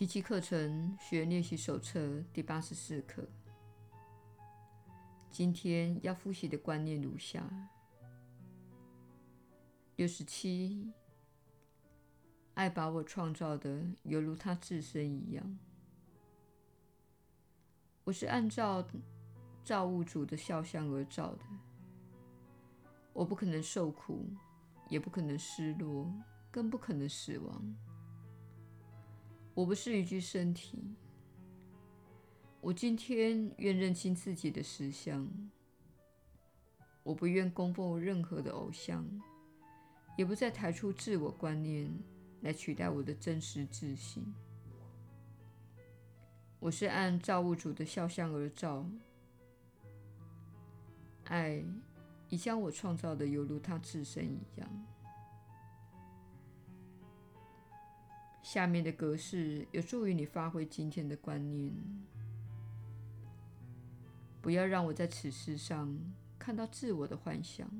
奇迹课程学练习手册第八十四课。今天要复习的观念如下：六十七，爱把我创造的犹如他自身一样。我是按照造物主的肖像而造的。我不可能受苦，也不可能失落，更不可能死亡。我不是一具身体。我今天愿认清自己的实相。我不愿供奉任何的偶像，也不再抬出自我观念来取代我的真实自信。我是按造物主的肖像而造。爱。已将我创造的犹如他自身一样。下面的格式有助于你发挥今天的观念。不要让我在此世上看到自我的幻想。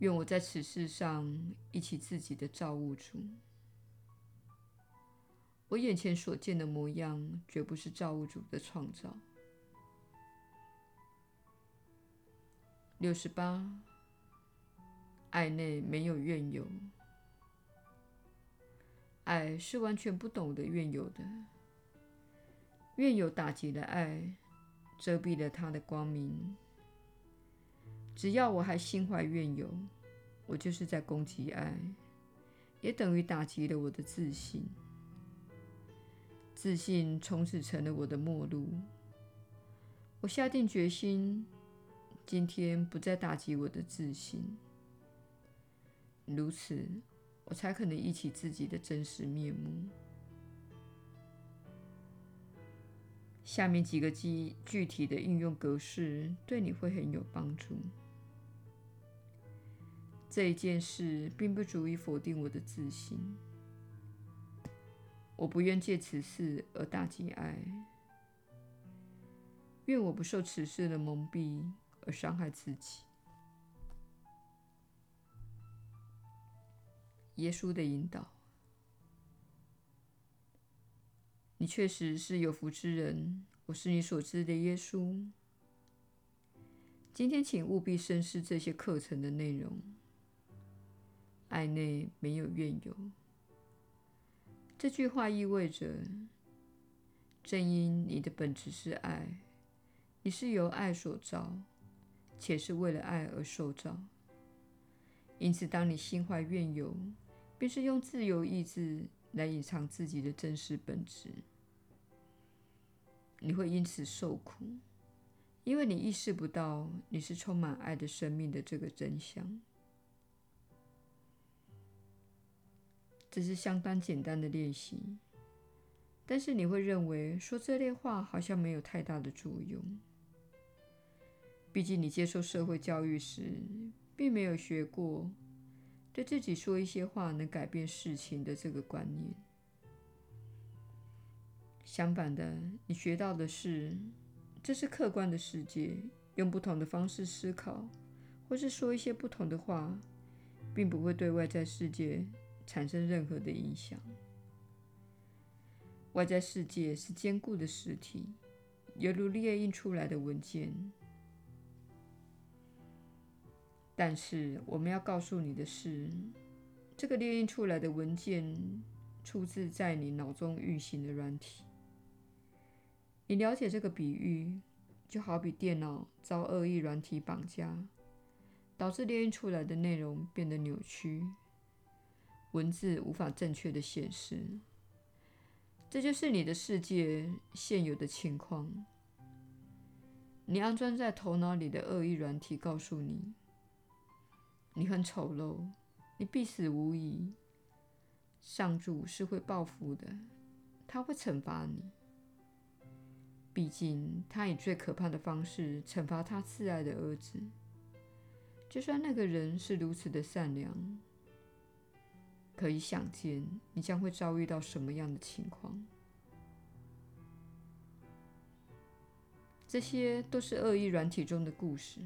愿我在此世上忆起自己的造物主。我眼前所见的模样，绝不是造物主的创造。六十八，爱内没有怨尤，爱是完全不懂得怨尤的。怨尤打击了爱，遮蔽了它的光明。只要我还心怀怨尤，我就是在攻击爱，也等于打击了我的自信。自信从此成了我的末路。我下定决心。今天不再打击我的自信，如此，我才可能忆起自己的真实面目。下面几个具具体的应用格式对你会很有帮助。这一件事并不足以否定我的自信。我不愿借此事而打击爱。愿我不受此事的蒙蔽。而伤害自己。耶稣的引导，你确实是有福之人。我是你所知的耶稣。今天，请务必深思这些课程的内容。爱内没有怨尤。这句话意味着，正因你的本质是爱，你是由爱所造。且是为了爱而受造，因此，当你心怀怨尤，便是用自由意志来隐藏自己的真实本质。你会因此受苦，因为你意识不到你是充满爱的生命的这个真相。这是相当简单的练习，但是你会认为说这类话好像没有太大的作用。毕竟，你接受社会教育时，并没有学过对自己说一些话能改变事情的这个观念。相反的，你学到的是，这是客观的世界，用不同的方式思考，或是说一些不同的话，并不会对外在世界产生任何的影响。外在世界是坚固的实体，犹如列印出来的文件。但是，我们要告诉你的是，这个列印出来的文件出自在你脑中运行的软体。你了解这个比喻，就好比电脑遭恶意软体绑架，导致列印出来的内容变得扭曲，文字无法正确地显示。这就是你的世界现有的情况。你安装在头脑里的恶意软体告诉你。你很丑陋，你必死无疑。上主是会报复的，他会惩罚你。毕竟，他以最可怕的方式惩罚他挚爱的儿子。就算那个人是如此的善良，可以想见你将会遭遇到什么样的情况。这些都是恶意软体中的故事。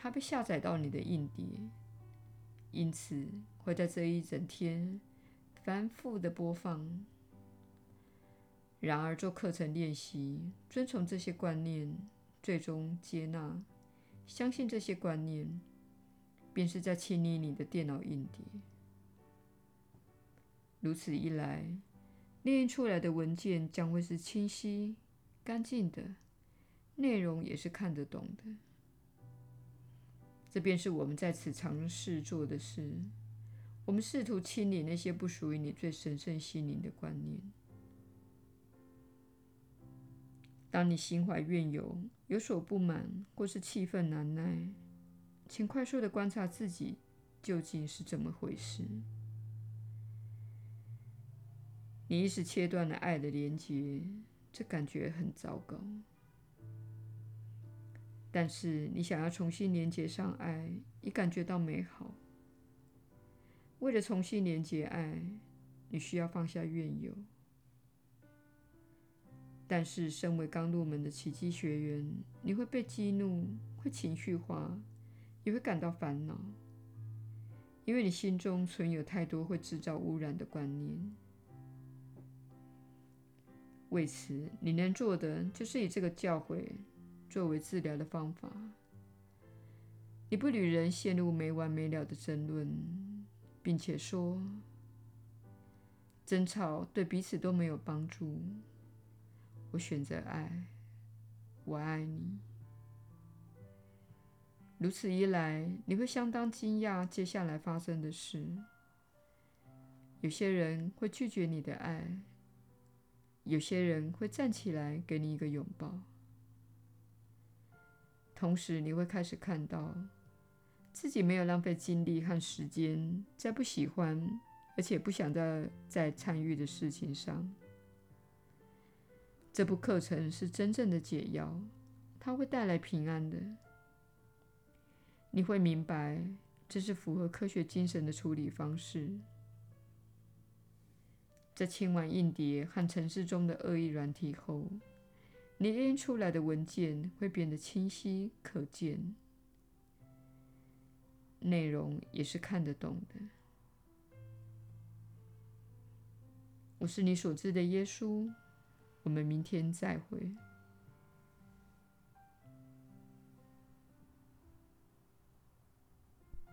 它被下载到你的硬碟，因此会在这一整天反复的播放。然而，做课程练习，遵从这些观念，最终接纳、相信这些观念，便是在清理你的电脑硬碟。如此一来，列印出来的文件将会是清晰、干净的，内容也是看得懂的。这便是我们在此尝试做的事。我们试图清理那些不属于你最神圣心灵的观念。当你心怀怨尤、有所不满，或是气愤难耐，请快速地观察自己究竟是怎么回事。你一时切断了爱的连结，这感觉很糟糕。但是你想要重新连接上爱，你感觉到美好。为了重新连接爱，你需要放下怨尤。但是，身为刚入门的奇迹学员，你会被激怒，会情绪化，也会感到烦恼，因为你心中存有太多会制造污染的观念。为此，你能做的就是以这个教诲作为治疗的方法。你不与人陷入没完没了的争论，并且说，争吵对彼此都没有帮助。我选择爱，我爱你。如此一来，你会相当惊讶接下来发生的事。有些人会拒绝你的爱，有些人会站起来给你一个拥抱。同时，你会开始看到自己没有浪费精力和时间在不喜欢而且不想再再参与的事情上。这部课程是真正的解药，它会带来平安的。你会明白，这是符合科学精神的处理方式。在清完硬碟和城市中的恶意软体后，你印出来的文件会变得清晰可见，内容也是看得懂的。我是你所知的耶稣。我们明天再会。